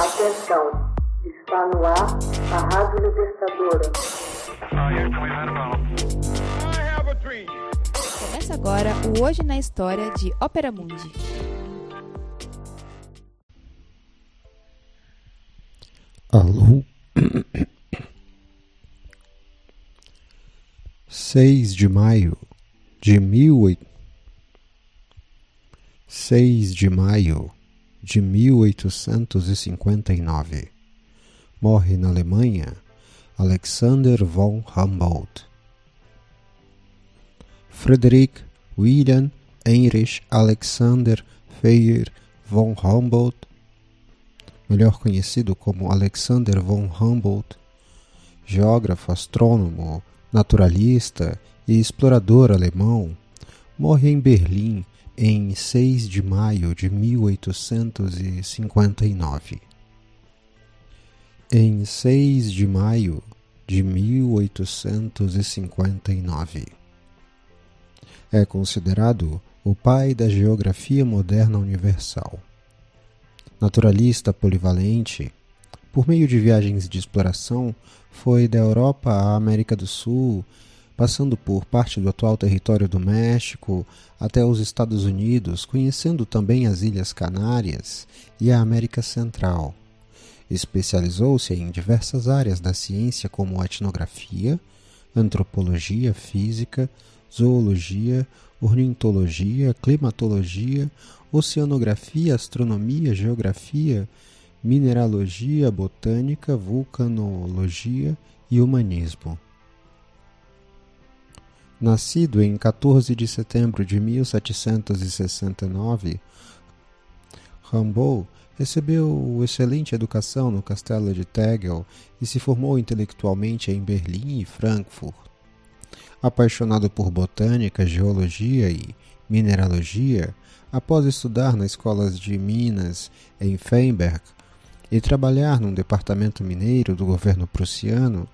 Atenção, está no ar a Rádio Libertadora. Começa agora o Hoje na História de Ópera Mundi. Alô? 6 de maio de mil oit... 6 de maio de 1859 morre na Alemanha Alexander von Humboldt. Friedrich Wilhelm Heinrich Alexander Feyer von Humboldt, melhor conhecido como Alexander von Humboldt, geógrafo, astrônomo, naturalista e explorador alemão, morre em Berlim em 6 de maio de 1859. Em 6 de maio de 1859. É considerado o pai da geografia moderna universal. Naturalista polivalente, por meio de viagens de exploração, foi da Europa à América do Sul, passando por parte do atual território do México até os Estados Unidos, conhecendo também as Ilhas Canárias e a América Central. Especializou-se em diversas áreas da ciência como etnografia, antropologia, física, zoologia, ornitologia, climatologia, oceanografia, astronomia, geografia, mineralogia, botânica, vulcanologia e humanismo. Nascido em 14 de setembro de 1769, Rambaud recebeu excelente educação no castelo de Tegel e se formou intelectualmente em Berlim e Frankfurt. Apaixonado por botânica, geologia e mineralogia, após estudar nas escolas de Minas em Feinberg e trabalhar num departamento mineiro do governo prussiano,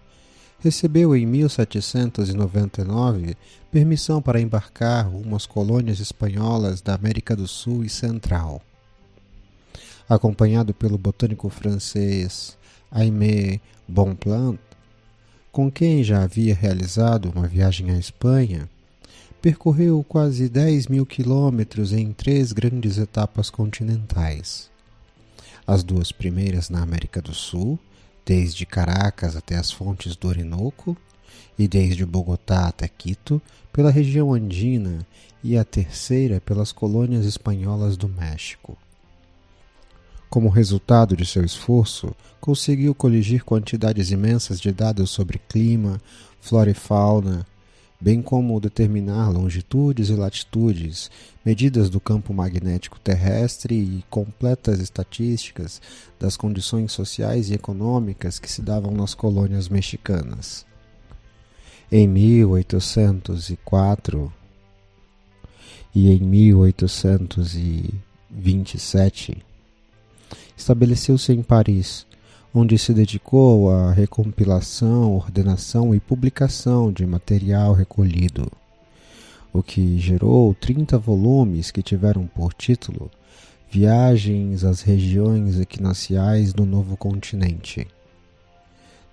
recebeu em 1799 permissão para embarcar rumo às colônias espanholas da América do Sul e Central. Acompanhado pelo botânico francês Aimé Bonpland, com quem já havia realizado uma viagem à Espanha, percorreu quase 10 mil quilômetros em três grandes etapas continentais. As duas primeiras na América do Sul, desde Caracas até as fontes do Orinoco, e desde Bogotá até Quito, pela região andina, e a terceira pelas colônias espanholas do México. Como resultado de seu esforço, conseguiu coligir quantidades imensas de dados sobre clima, flora e fauna, bem como determinar longitudes e latitudes, medidas do campo magnético terrestre e completas estatísticas das condições sociais e econômicas que se davam nas colônias mexicanas. Em 1804 e em 1827, estabeleceu-se em Paris, onde se dedicou à recompilação, ordenação e publicação de material recolhido, o que gerou 30 volumes que tiveram por título Viagens às regiões equinaciais do novo continente.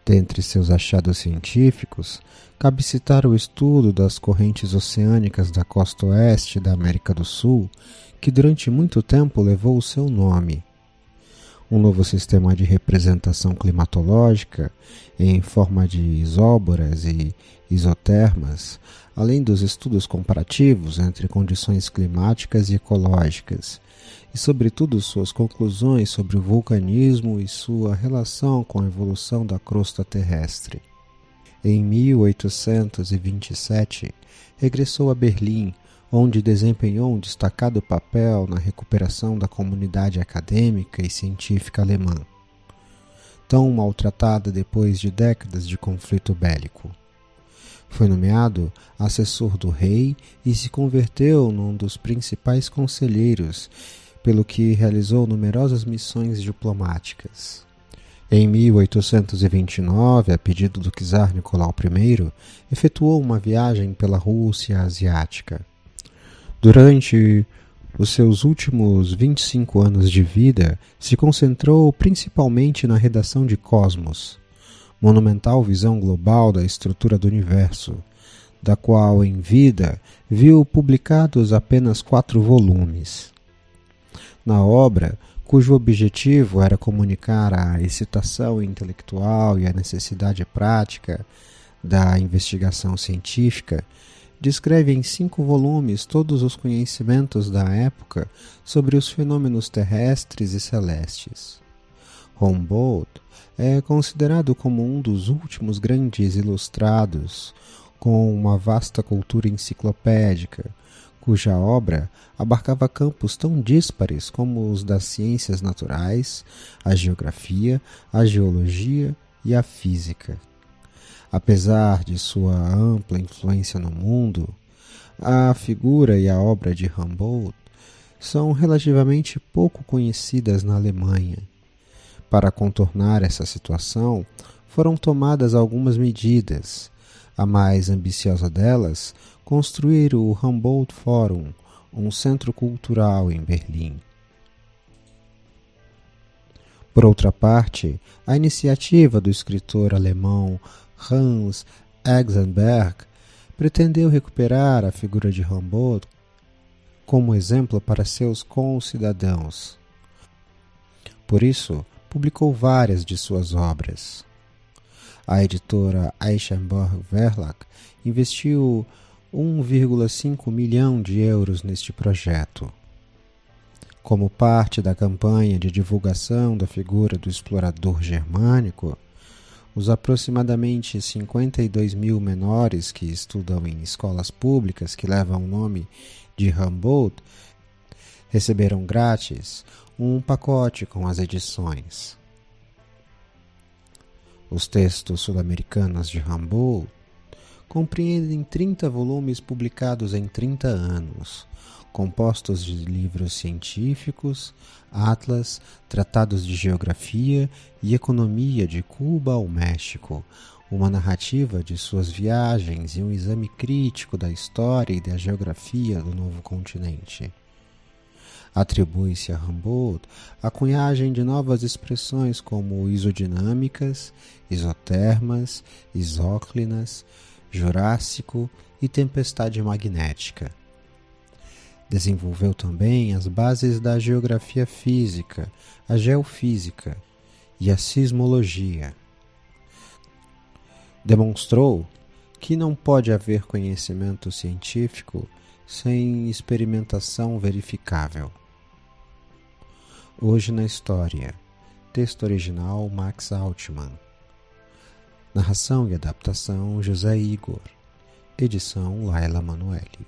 Dentre seus achados científicos, cabe citar o estudo das correntes oceânicas da costa oeste da América do Sul, que durante muito tempo levou o seu nome um novo sistema de representação climatológica em forma de isóboras e isotermas, além dos estudos comparativos entre condições climáticas e ecológicas, e, sobretudo, suas conclusões sobre o vulcanismo e sua relação com a evolução da crosta terrestre. Em 1827, regressou a Berlim onde desempenhou um destacado papel na recuperação da comunidade acadêmica e científica alemã, tão maltratada depois de décadas de conflito bélico. Foi nomeado assessor do rei e se converteu num dos principais conselheiros, pelo que realizou numerosas missões diplomáticas. Em 1829, a pedido do czar Nicolau I, efetuou uma viagem pela Rússia asiática. Durante Os seus últimos 25 anos de vida se concentrou principalmente na redação de Cosmos, monumental visão global da estrutura do universo, da qual em vida viu publicados apenas quatro volumes. Na obra, cujo objetivo era comunicar a excitação intelectual e a necessidade prática da investigação científica, descreve em cinco volumes todos os conhecimentos da época sobre os fenômenos terrestres e celestes. Humboldt é considerado como um dos últimos grandes ilustrados, com uma vasta cultura enciclopédica, cuja obra abarcava campos tão díspares como os das ciências naturais, a geografia, a geologia e a física. Apesar de sua ampla influência no mundo, a figura e a obra de Humboldt são relativamente pouco conhecidas na Alemanha. Para contornar essa situação, foram tomadas algumas medidas. A mais ambiciosa delas, construir o Humboldt Forum, um centro cultural em Berlim. Por outra parte, a iniciativa do escritor alemão Hans Exenberg, pretendeu recuperar a figura de Humboldt como exemplo para seus concidadãos. Por isso, publicou várias de suas obras. A editora Eichenberg Verlag investiu 1,5 milhão de euros neste projeto. Como parte da campanha de divulgação da figura do explorador germânico, os aproximadamente 52 mil menores que estudam em escolas públicas que levam o nome de Humboldt receberam grátis um pacote com as edições. Os textos sul-americanos de Humboldt compreendem 30 volumes publicados em 30 anos, compostos de livros científicos, atlas, tratados de geografia e economia de Cuba ao México, uma narrativa de suas viagens e um exame crítico da história e da geografia do novo continente. Atribui-se a Humboldt a cunhagem de novas expressões como isodinâmicas, isotermas, isóclinas, jurássico e tempestade magnética Desenvolveu também as bases da geografia física, a geofísica e a sismologia. Demonstrou que não pode haver conhecimento científico sem experimentação verificável. Hoje na História. Texto original Max Altman. Narração e adaptação José Igor. Edição Laila Manuelle.